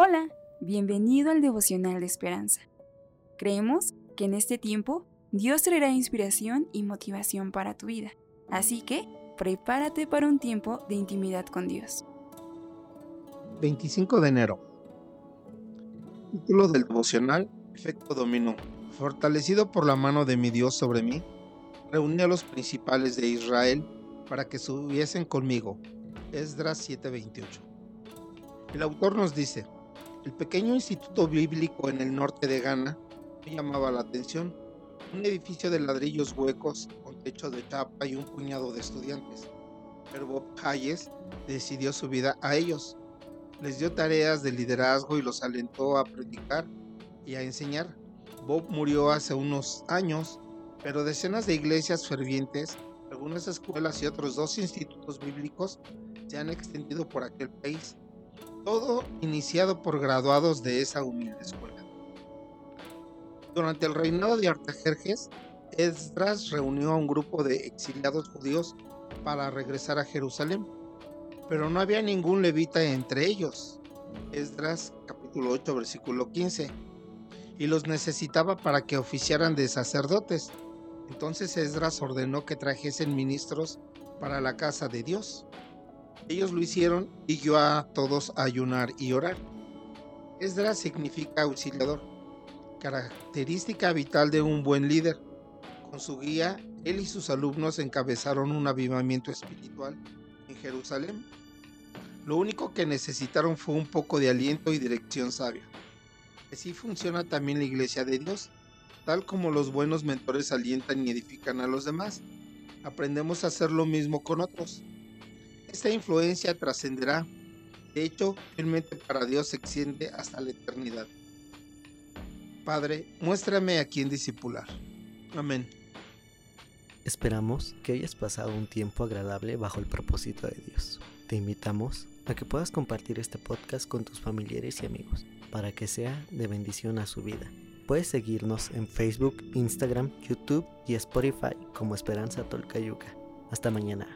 Hola, bienvenido al devocional de esperanza. Creemos que en este tiempo Dios traerá inspiración y motivación para tu vida, así que prepárate para un tiempo de intimidad con Dios. 25 de enero. Título del devocional, Efecto Dominó. Fortalecido por la mano de mi Dios sobre mí, reuní a los principales de Israel para que subiesen conmigo. Esdras 7:28. El autor nos dice, el pequeño instituto bíblico en el norte de Ghana me llamaba la atención. Un edificio de ladrillos huecos con techo de chapa y un puñado de estudiantes. Pero Bob Hayes decidió su vida a ellos. Les dio tareas de liderazgo y los alentó a predicar y a enseñar. Bob murió hace unos años, pero decenas de iglesias fervientes, algunas escuelas y otros dos institutos bíblicos se han extendido por aquel país todo iniciado por graduados de esa humilde escuela. Durante el reinado de Artajerjes, Esdras reunió a un grupo de exiliados judíos para regresar a Jerusalén, pero no había ningún levita entre ellos. Esdras capítulo 8 versículo 15 y los necesitaba para que oficiaran de sacerdotes. Entonces Esdras ordenó que trajesen ministros para la casa de Dios. Ellos lo hicieron y guió a todos a ayunar y orar. Esdras significa auxiliador, característica vital de un buen líder. Con su guía, él y sus alumnos encabezaron un avivamiento espiritual en Jerusalén. Lo único que necesitaron fue un poco de aliento y dirección sabia. Así funciona también la iglesia de Dios, tal como los buenos mentores alientan y edifican a los demás. Aprendemos a hacer lo mismo con otros. Esta influencia trascenderá. De hecho, firmemente para Dios se extiende hasta la eternidad. Padre, muéstrame a quién discipular. Amén. Esperamos que hayas pasado un tiempo agradable bajo el propósito de Dios. Te invitamos a que puedas compartir este podcast con tus familiares y amigos para que sea de bendición a su vida. Puedes seguirnos en Facebook, Instagram, YouTube y Spotify como Esperanza Tolcayuca. Hasta mañana.